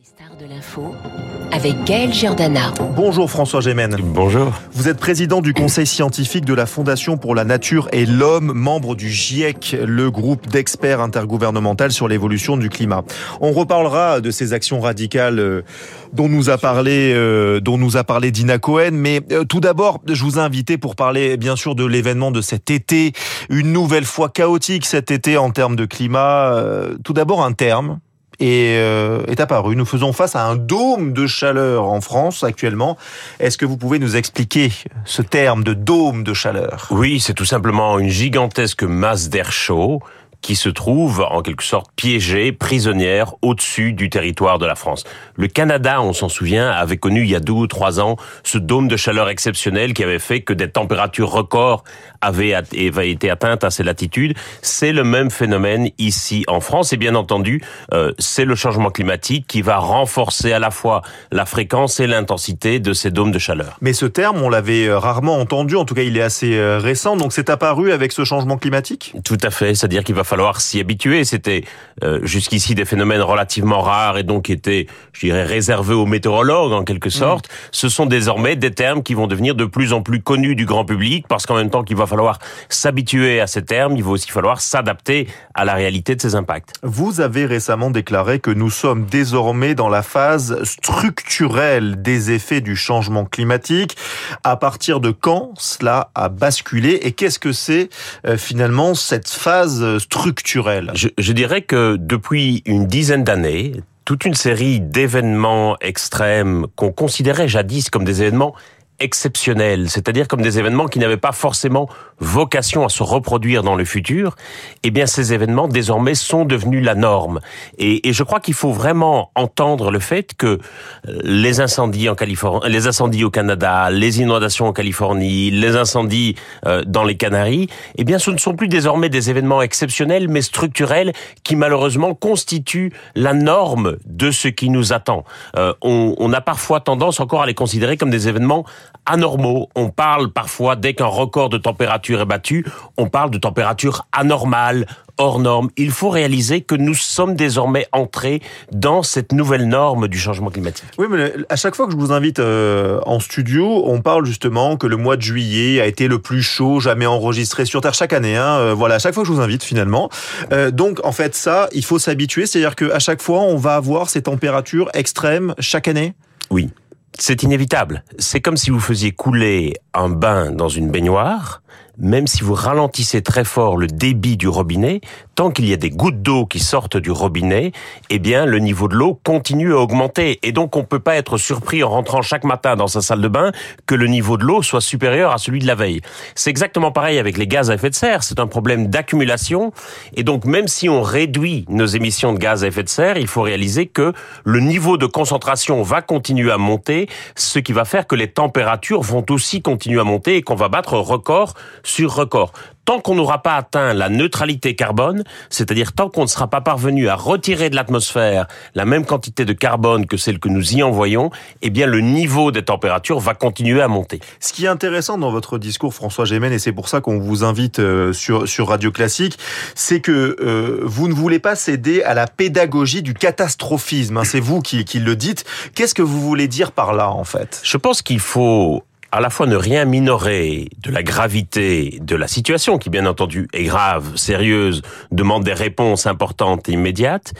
Les stars de l'info avec Gaël Giordana. Bonjour François Gémen. Bonjour. Vous êtes président du conseil scientifique de la Fondation pour la Nature et l'Homme, membre du GIEC, le groupe d'experts intergouvernemental sur l'évolution du climat. On reparlera de ces actions radicales euh, dont nous a parlé, euh, dont nous a parlé Dina Cohen. Mais euh, tout d'abord, je vous ai invité pour parler bien sûr de l'événement de cet été, une nouvelle fois chaotique cet été en termes de climat. Euh, tout d'abord un terme est, euh, est apparu. Nous faisons face à un dôme de chaleur en France actuellement. Est-ce que vous pouvez nous expliquer ce terme de dôme de chaleur? Oui, c'est tout simplement une gigantesque masse d'air chaud qui se trouve en quelque sorte piégée, prisonnière au-dessus du territoire de la France. Le Canada, on s'en souvient, avait connu il y a deux ou trois ans ce dôme de chaleur exceptionnel qui avait fait que des températures records avaient, été atteintes à ces latitudes. C'est le même phénomène ici en France et bien entendu, euh, c'est le changement climatique qui va renforcer à la fois la fréquence et l'intensité de ces dômes de chaleur. Mais ce terme, on l'avait euh, rarement entendu, en tout cas il est assez euh, récent, donc c'est apparu avec ce changement climatique? Tout à fait, c'est-à-dire qu'il va falloir s'y habituer. C'était euh, jusqu'ici des phénomènes relativement rares et donc étaient, je dirais, réservés aux météorologues en quelque sorte. Mmh. Ce sont désormais des termes qui vont devenir de plus en plus connus du grand public parce qu'en même temps qu'il va falloir s'habituer à ces termes, il va aussi falloir s'adapter à la réalité de ces impacts. Vous avez récemment déclaré que nous sommes désormais dans la phase structurelle des effets du changement climatique. À partir de quand cela a basculé et qu'est-ce que c'est euh, finalement cette phase structurelle je, je dirais que depuis une dizaine d'années, toute une série d'événements extrêmes qu'on considérait jadis comme des événements exceptionnels, c'est-à-dire comme des événements qui n'avaient pas forcément vocation à se reproduire dans le futur, eh bien ces événements désormais sont devenus la norme. Et, je crois qu'il faut vraiment entendre le fait que les incendies en Californie, les incendies au Canada, les inondations en Californie, les incendies euh, dans les Canaries, eh bien ce ne sont plus désormais des événements exceptionnels, mais structurels qui malheureusement constituent la norme de ce qui nous attend. Euh, on a parfois tendance encore à les considérer comme des événements anormaux. On parle parfois, dès qu'un record de température est on parle de température anormale, hors norme. Il faut réaliser que nous sommes désormais entrés dans cette nouvelle norme du changement climatique. Oui, mais à chaque fois que je vous invite euh, en studio, on parle justement que le mois de juillet a été le plus chaud jamais enregistré sur Terre chaque année. Hein. Euh, voilà, à chaque fois que je vous invite finalement. Euh, donc en fait, ça, il faut s'habituer. C'est-à-dire qu'à chaque fois, on va avoir ces températures extrêmes chaque année? Oui. C'est inévitable. C'est comme si vous faisiez couler un bain dans une baignoire, même si vous ralentissez très fort le débit du robinet, tant qu'il y a des gouttes d'eau qui sortent du robinet, eh bien le niveau de l'eau continue à augmenter. Et donc on peut pas être surpris en rentrant chaque matin dans sa salle de bain que le niveau de l'eau soit supérieur à celui de la veille. C'est exactement pareil avec les gaz à effet de serre. C'est un problème d'accumulation. Et donc même si on réduit nos émissions de gaz à effet de serre, il faut réaliser que le niveau de concentration va continuer à monter, ce qui va faire que les températures vont aussi continuer à monter et qu'on va battre record sur record. Tant qu'on n'aura pas atteint la neutralité carbone, c'est-à-dire tant qu'on ne sera pas parvenu à retirer de l'atmosphère la même quantité de carbone que celle que nous y envoyons, eh bien le niveau des températures va continuer à monter. Ce qui est intéressant dans votre discours, François Gémen, et c'est pour ça qu'on vous invite euh, sur, sur Radio Classique, c'est que euh, vous ne voulez pas céder à la pédagogie du catastrophisme. Hein, c'est vous qui, qui le dites. Qu'est-ce que vous voulez dire par là, en fait? Je pense qu'il faut à la fois ne rien minorer de la gravité de la situation, qui bien entendu est grave, sérieuse, demande des réponses importantes et immédiates,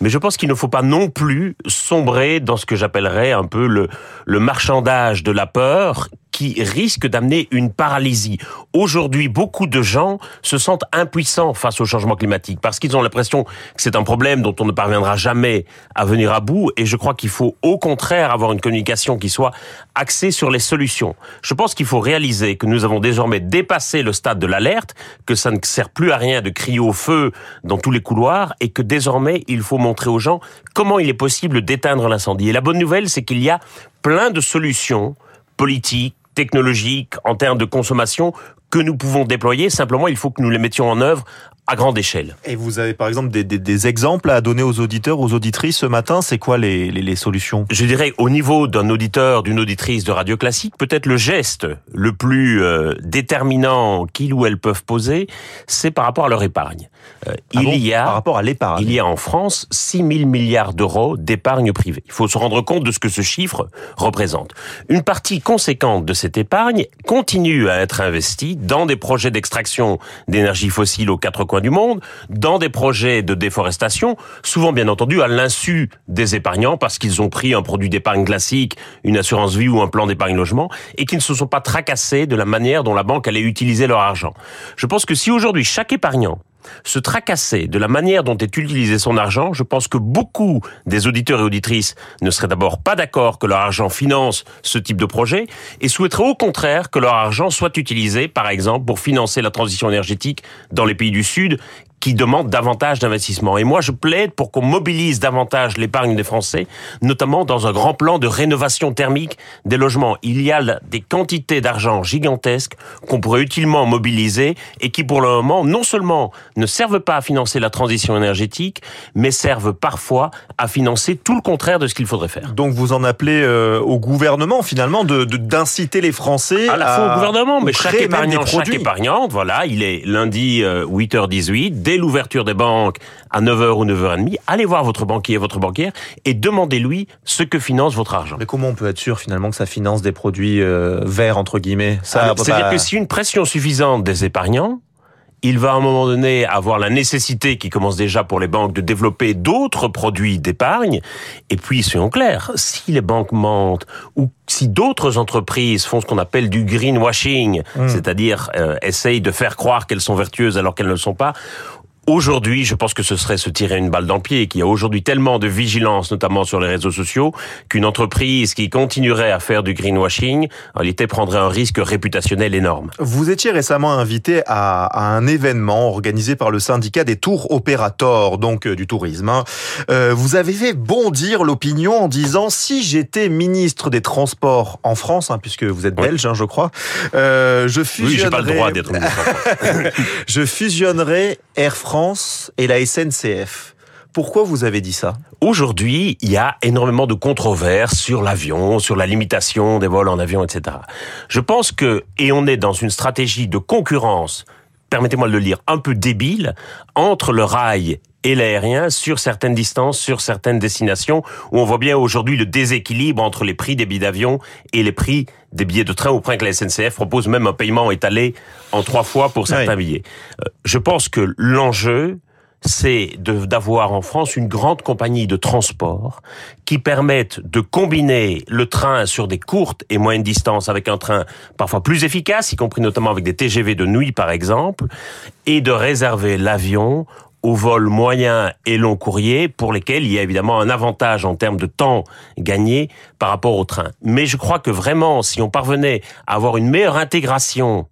mais je pense qu'il ne faut pas non plus sombrer dans ce que j'appellerais un peu le, le marchandage de la peur qui risque d'amener une paralysie. Aujourd'hui, beaucoup de gens se sentent impuissants face au changement climatique parce qu'ils ont l'impression que c'est un problème dont on ne parviendra jamais à venir à bout et je crois qu'il faut au contraire avoir une communication qui soit axée sur les solutions. Je pense qu'il faut réaliser que nous avons désormais dépassé le stade de l'alerte, que ça ne sert plus à rien de crier au feu dans tous les couloirs et que désormais il faut montrer aux gens comment il est possible d'éteindre l'incendie. Et la bonne nouvelle, c'est qu'il y a plein de solutions politiques, technologiques, en termes de consommation, que nous pouvons déployer. Simplement, il faut que nous les mettions en œuvre à grande échelle. Et vous avez par exemple des, des, des exemples à donner aux auditeurs, aux auditrices ce matin C'est quoi les, les, les, solutions? Je dirais au niveau d'un auditeur, d'une auditrice de radio classique, peut-être le geste le plus euh, déterminant qu'ils ou elles peuvent poser, c'est par rapport à leur épargne. Euh, ah il bon? y a par rapport à l'épargne. Il y a en France 6 000 milliards d'euros d'épargne privée. Il faut se rendre compte de ce que ce chiffre représente. Une partie conséquente de cette épargne continue à être investie dans des projets d'extraction d'énergie fossile aux quatre coins du monde, dans des projets de déforestation, souvent bien entendu à l'insu des épargnants parce qu'ils ont pris un produit d'épargne classique, une assurance vie ou un plan d'épargne logement, et qui ne se sont pas tracassés de la manière dont la banque allait utiliser leur argent. Je pense que si aujourd'hui chaque épargnant se tracasser de la manière dont est utilisé son argent, je pense que beaucoup des auditeurs et auditrices ne seraient d'abord pas d'accord que leur argent finance ce type de projet et souhaiteraient au contraire que leur argent soit utilisé, par exemple, pour financer la transition énergétique dans les pays du Sud qui demandent davantage d'investissement. Et moi, je plaide pour qu'on mobilise davantage l'épargne des Français, notamment dans un grand plan de rénovation thermique des logements. Il y a des quantités d'argent gigantesques qu'on pourrait utilement mobiliser et qui, pour le moment, non seulement ne servent pas à financer la transition énergétique, mais servent parfois à financer tout le contraire de ce qu'il faudrait faire. Donc vous en appelez euh, au gouvernement, finalement, de d'inciter les Français à la fois au gouvernement, mais chaque épargnant, chaque épargnante, voilà, il est lundi 8h18, euh, dès l'ouverture des banques à 9h ou 9h30, allez voir votre banquier et votre banquière et demandez-lui ce que finance votre argent. Mais comment on peut être sûr finalement que ça finance des produits euh, verts entre guillemets? Ça, C'est-à-dire que si une pression suffisante des épargnants, il va à un moment donné avoir la nécessité qui commence déjà pour les banques de développer d'autres produits d'épargne. Et puis, soyons clairs, si les banques mentent ou si d'autres entreprises font ce qu'on appelle du greenwashing, mmh. c'est-à-dire euh, essayent de faire croire qu'elles sont vertueuses alors qu'elles ne le sont pas, Aujourd'hui, je pense que ce serait se tirer une balle dans le pied, et qu'il y a aujourd'hui tellement de vigilance, notamment sur les réseaux sociaux, qu'une entreprise qui continuerait à faire du greenwashing, en réalité, prendrait un risque réputationnel énorme. Vous étiez récemment invité à, à un événement organisé par le syndicat des tours opérateurs, donc euh, du tourisme. Hein. Euh, vous avez fait bondir l'opinion en disant si j'étais ministre des Transports en France, hein, puisque vous êtes belge, hein, je crois, euh, je fusionnerais. Oui, j'ai pas le droit d'être ministre. je fusionnerais Air France Et la SNCF. Pourquoi vous avez dit ça? Aujourd'hui, il y a énormément de controverses sur l'avion, sur la limitation des vols en avion, etc. Je pense que, et on est dans une stratégie de concurrence, permettez-moi de le lire, un peu débile, entre le rail et l'aérien sur certaines distances, sur certaines destinations, où on voit bien aujourd'hui le déséquilibre entre les prix des billets d'avion et les prix des billets de train, au point que la SNCF propose même un paiement étalé en trois fois pour certains billets. Euh, je pense que l'enjeu, c'est d'avoir en France une grande compagnie de transport qui permette de combiner le train sur des courtes et moyennes distances avec un train parfois plus efficace, y compris notamment avec des TGV de nuit par exemple, et de réserver l'avion aux vols moyens et long courrier pour lesquels il y a évidemment un avantage en termes de temps gagné par rapport au train. Mais je crois que vraiment, si on parvenait à avoir une meilleure intégration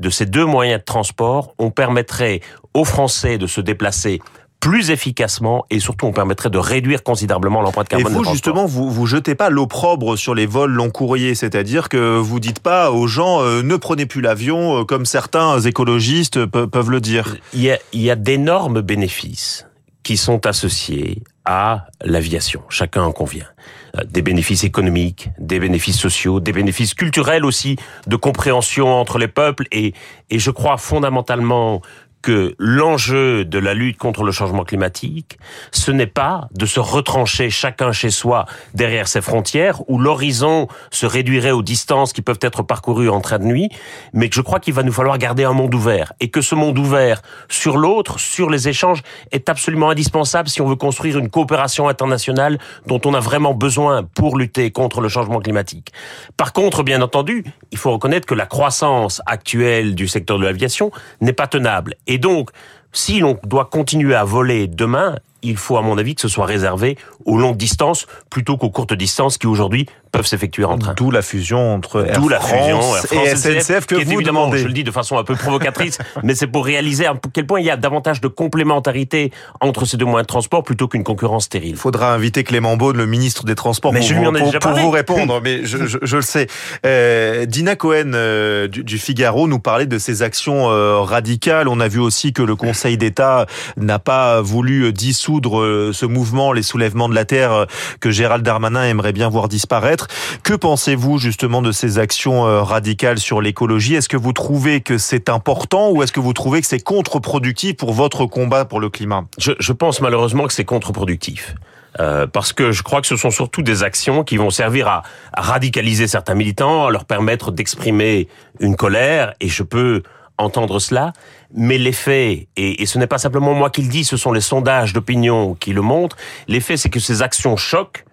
de ces deux moyens de transport, on permettrait aux Français de se déplacer plus efficacement et surtout on permettrait de réduire considérablement l'empreinte carbone. Et vous justement, vous vous jetez pas l'opprobre sur les vols long courriers, c'est-à-dire que vous dites pas aux gens euh, ne prenez plus l'avion euh, comme certains écologistes peuvent le dire. Il y a, il y a d'énormes bénéfices qui sont associés à l'aviation. Chacun en convient. Euh, des bénéfices économiques, des bénéfices sociaux, des bénéfices culturels aussi, de compréhension entre les peuples et, et je crois fondamentalement que l'enjeu de la lutte contre le changement climatique, ce n'est pas de se retrancher chacun chez soi derrière ses frontières, où l'horizon se réduirait aux distances qui peuvent être parcourues en train de nuit, mais que je crois qu'il va nous falloir garder un monde ouvert, et que ce monde ouvert sur l'autre, sur les échanges, est absolument indispensable si on veut construire une coopération internationale dont on a vraiment besoin pour lutter contre le changement climatique. Par contre, bien entendu, il faut reconnaître que la croissance actuelle du secteur de l'aviation n'est pas tenable. Donc, si l'on doit continuer à voler demain, il faut, à mon avis, que ce soit réservé aux longues distances plutôt qu'aux courtes distances qui aujourd'hui peuvent s'effectuer en train. D'où la fusion entre Air la France Air France et SNCF que qui est vous évidemment, demandez. je le dis de façon un peu provocatrice, mais c'est pour réaliser à quel point il y a davantage de complémentarité entre ces deux moyens de transport plutôt qu'une concurrence stérile. Il faudra inviter Clément Beaune, le ministre des Transports, Mais pour, je lui vous, en ai pour- déjà pour vous répondre. Mais je, je- je le sais. Euh, Dina Cohen euh, du, du Figaro nous parlait de ces actions euh, radicales. On a vu aussi que le Conseil d'État n'a pas voulu dissoudre euh, ce mouvement, les soulèvements de la terre, que Gérald Darmanin aimerait bien voir disparaître. Que pensez-vous justement de ces actions euh, radicales sur l'écologie? Est-ce que vous trouvez que c'est important ou est-ce que vous trouvez que c'est contre-productif pour votre combat pour le climat? Je, je pense malheureusement que c'est contre-productif. Euh, parce que je crois que ce sont surtout des actions qui vont servir à, à radicaliser certains militants, à leur permettre d'exprimer une colère, et je peux entendre cela, mais l'effet, et, et ce n'est pas simplement moi qui le dis, ce sont les sondages d'opinion qui le montrent, l'effet c'est que ces actions choquent,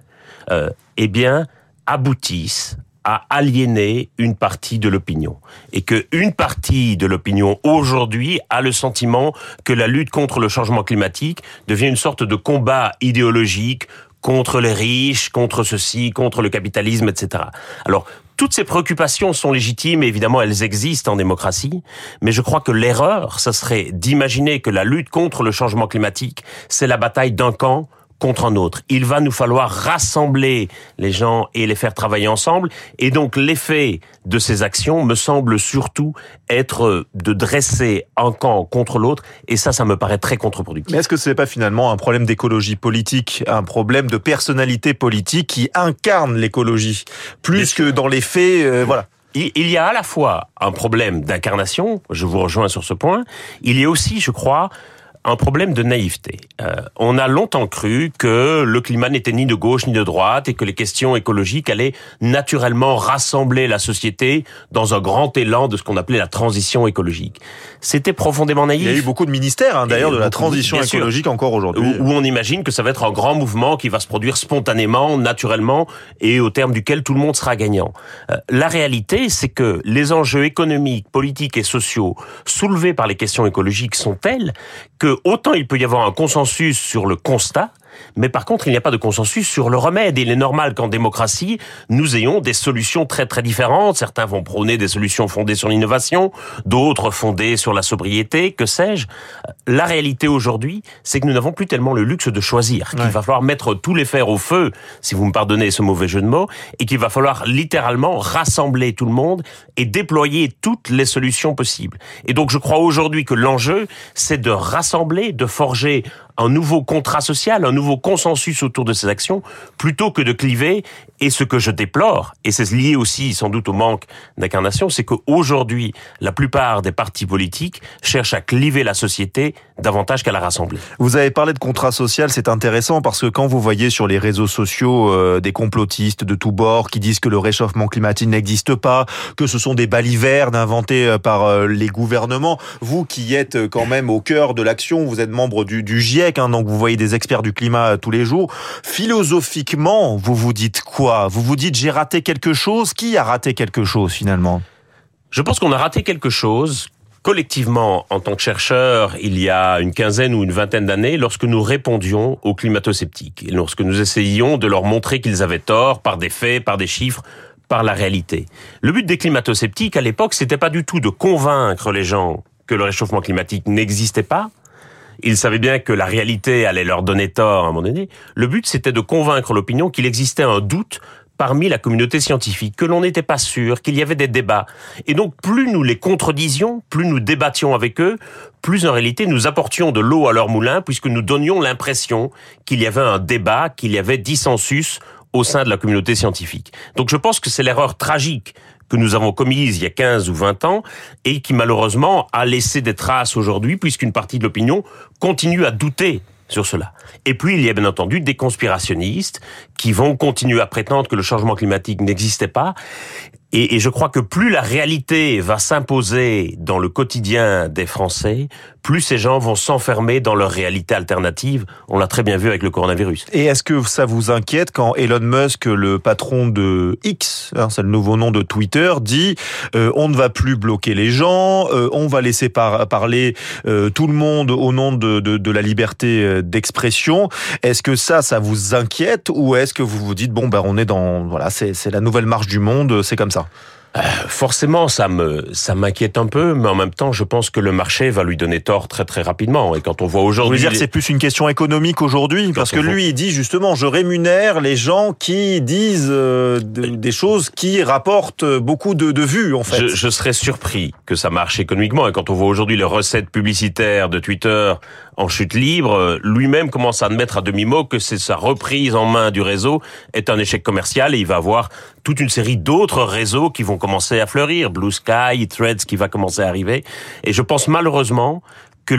euh, eh bien, aboutissent à aliéner une partie de l'opinion. Et que une partie de l'opinion aujourd'hui a le sentiment que la lutte contre le changement climatique devient une sorte de combat idéologique contre les riches, contre ceci, contre le capitalisme, etc. Alors, toutes ces préoccupations sont légitimes et évidemment elles existent en démocratie, mais je crois que l'erreur, ce serait d'imaginer que la lutte contre le changement climatique, c'est la bataille d'un camp contre un autre. Il va nous falloir rassembler les gens et les faire travailler ensemble. Et donc l'effet de ces actions me semble surtout être de dresser un camp contre l'autre. Et ça, ça me paraît très contre-productif. Mais est-ce que ce n'est pas finalement un problème d'écologie politique, un problème de personnalité politique qui incarne l'écologie plus que dans les faits, euh, voilà. Il il y a à la fois un problème d'incarnation, je vous rejoins sur ce point, il y a aussi, je crois, un problème de naïveté. Euh, on a longtemps cru que le climat n'était ni de gauche ni de droite et que les questions écologiques allaient naturellement rassembler la société dans un grand élan de ce qu'on appelait la transition écologique. C'était profondément naïf. Il y a eu beaucoup de ministères, hein, d'ailleurs, de la transition sûr. écologique encore aujourd'hui. où, où on imagine que ça va être un grand mouvement qui va se produire spontanément, naturellement, et au terme duquel tout le monde sera gagnant. Euh, la réalité, c'est que les enjeux économiques, politiques et sociaux soulevés par les questions écologiques sont tels que autant il peut y avoir un consensus sur le constat, mais par contre, il n'y a pas de consensus sur le remède. Il est normal qu'en démocratie, nous ayons des solutions très très différentes. Certains vont prôner des solutions fondées sur l'innovation, d'autres fondées sur la sobriété, que sais-je. La réalité aujourd'hui, c'est que nous n'avons plus tellement le luxe de choisir, qu'il Ouais. va falloir mettre tous les fers au feu, si vous me pardonnez ce mauvais jeu de mots, et qu'il va falloir littéralement rassembler tout le monde et déployer toutes les solutions possibles. Et donc je crois aujourd'hui que l'enjeu, c'est de rassembler, de forger un nouveau contrat social, un nouveau consensus autour de ces actions, plutôt que de cliver. Et ce que je déplore, et c'est lié aussi sans doute au manque d'incarnation, c'est qu'aujourd'hui, la plupart des partis politiques cherchent à cliver la société davantage qu'à la rassembler. Vous avez parlé de contrat social, c'est intéressant parce que quand vous voyez sur les réseaux sociaux euh, des complotistes de tous bords qui disent que le réchauffement climatique n'existe pas, que ce sont des balivernes inventés euh, par euh, les gouvernements, vous qui êtes euh, quand même au cœur de l'action, vous êtes membre du, du GIEC, hein, donc vous voyez des experts du climat tous les jours, philosophiquement, vous vous dites quoi? Vous vous dites j'ai raté quelque chose Qui a raté quelque chose finalement Je pense qu'on a raté quelque chose collectivement en tant que chercheurs il y a une quinzaine ou une vingtaine d'années lorsque nous répondions aux climato-sceptiques et lorsque nous essayions de leur montrer qu'ils avaient tort par des faits, par des chiffres, par la réalité. Le but des climato-sceptiques à l'époque, c'était pas du tout de convaincre les gens que le réchauffement climatique n'existait pas. Ils savaient bien que la réalité allait leur donner tort à un moment donné. Le but, c'était de convaincre l'opinion qu'il existait un doute parmi la communauté scientifique, que l'on n'était pas sûr, qu'il y avait des débats. Et donc, plus nous les contredisions, plus nous débattions avec eux, plus en réalité nous apportions de l'eau à leur moulin, puisque nous donnions l'impression qu'il y avait un débat, qu'il y avait dissensus au sein de la communauté scientifique. Donc je pense que c'est l'erreur tragique que nous avons commise il y a 15 ou 20 ans et qui malheureusement a laissé des traces aujourd'hui puisqu'une partie de l'opinion continue à douter sur cela. Et puis, il y a bien entendu des conspirationnistes qui vont continuer à prétendre que le changement climatique n'existait pas. Et, et, je crois que plus la réalité va s'imposer dans le quotidien des Français, plus ces gens vont s'enfermer dans leur réalité alternative. On l'a très bien vu avec le coronavirus. Et est-ce que ça vous inquiète quand Elon Musk, le patron de X, hein, c'est le nouveau nom de Twitter, dit euh, on ne va plus bloquer les gens, euh, on va laisser par parler euh, tout le monde au nom de, de, de la liberté euh, d'expression. Est-ce que ça, ça vous inquiète ou est-ce que vous vous dites bon ben on est dans voilà c'est c'est la nouvelle marche du monde, c'est comme ça? Euh, forcément, ça me ça m'inquiète un peu, mais en même temps, je pense que le marché va lui donner tort très très rapidement. Et quand on voit aujourd'hui, vous dire que c'est plus une question économique aujourd'hui, parce que lui, il dit justement, je rémunère les gens qui disent euh, des choses qui rapportent beaucoup de, de vues, en fait. Je, je, serais surpris que ça marche économiquement. Et quand on voit aujourd'hui les recettes publicitaires de Twitter en chute libre, lui-même commence à admettre à demi-mot que c'est sa reprise en main du réseau est un échec commercial et il va avoir toute une série d'autres réseaux qui vont commencer à fleurir, Blue Sky, Threads qui va commencer à arriver. Et je pense malheureusement que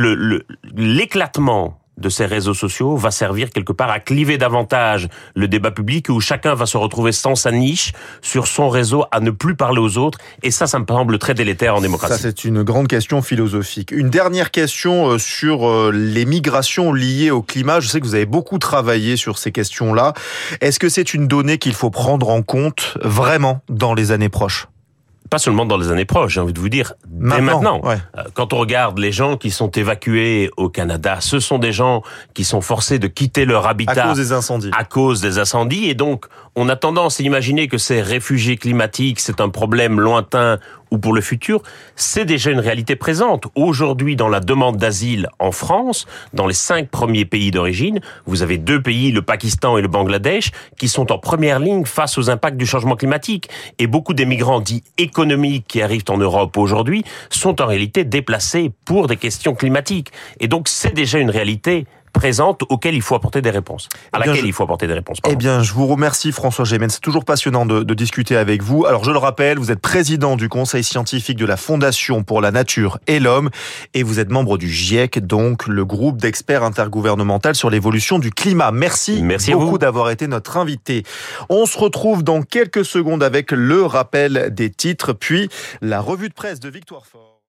l'éclatement le, de ces réseaux sociaux va servir quelque part à cliver davantage le débat public où chacun va se retrouver sans sa niche sur son réseau à ne plus parler aux autres et ça ça me semble très délétère en démocratie. Ça c'est une grande question philosophique. Une dernière question euh, sur euh, les migrations liées au climat, je sais que vous avez beaucoup travaillé sur ces questions-là. Est-ce que c'est une donnée qu'il faut prendre en compte vraiment dans les années proches? Pas seulement dans les années proches, j'ai envie de vous dire, dès maintenant. maintenant. Ouais. Euh, quand on regarde les gens qui sont évacués au Canada, ce sont des gens qui sont forcés de quitter leur habitat à cause des incendies. À cause des incendies, et donc on a tendance à imaginer que ces réfugiés climatiques, c'est un problème lointain ou pour le futur, c'est déjà une réalité présente. Aujourd'hui, dans la demande d'asile en France, dans les cinq premiers pays d'origine, vous avez deux pays, le Pakistan et le Bangladesh, qui sont en première ligne face aux impacts du changement climatique. Et beaucoup des migrants dits économiques qui arrivent en Europe aujourd'hui sont en réalité déplacés pour des questions climatiques. Et donc, c'est déjà une réalité présente auquel il faut apporter des réponses. À eh laquelle je... il faut apporter des réponses. Pardon. Eh bien, je vous remercie François Gémen. C'est toujours passionnant de, de, discuter avec vous. Alors, je le rappelle, vous êtes président du conseil scientifique de la Fondation pour la nature et l'homme et vous êtes membre du GIEC, donc le groupe d'experts intergouvernemental sur l'évolution du climat. Merci, Merci beaucoup d'avoir été notre invité. On se retrouve dans quelques secondes avec le rappel des titres, puis la revue de presse de Victoire Fort.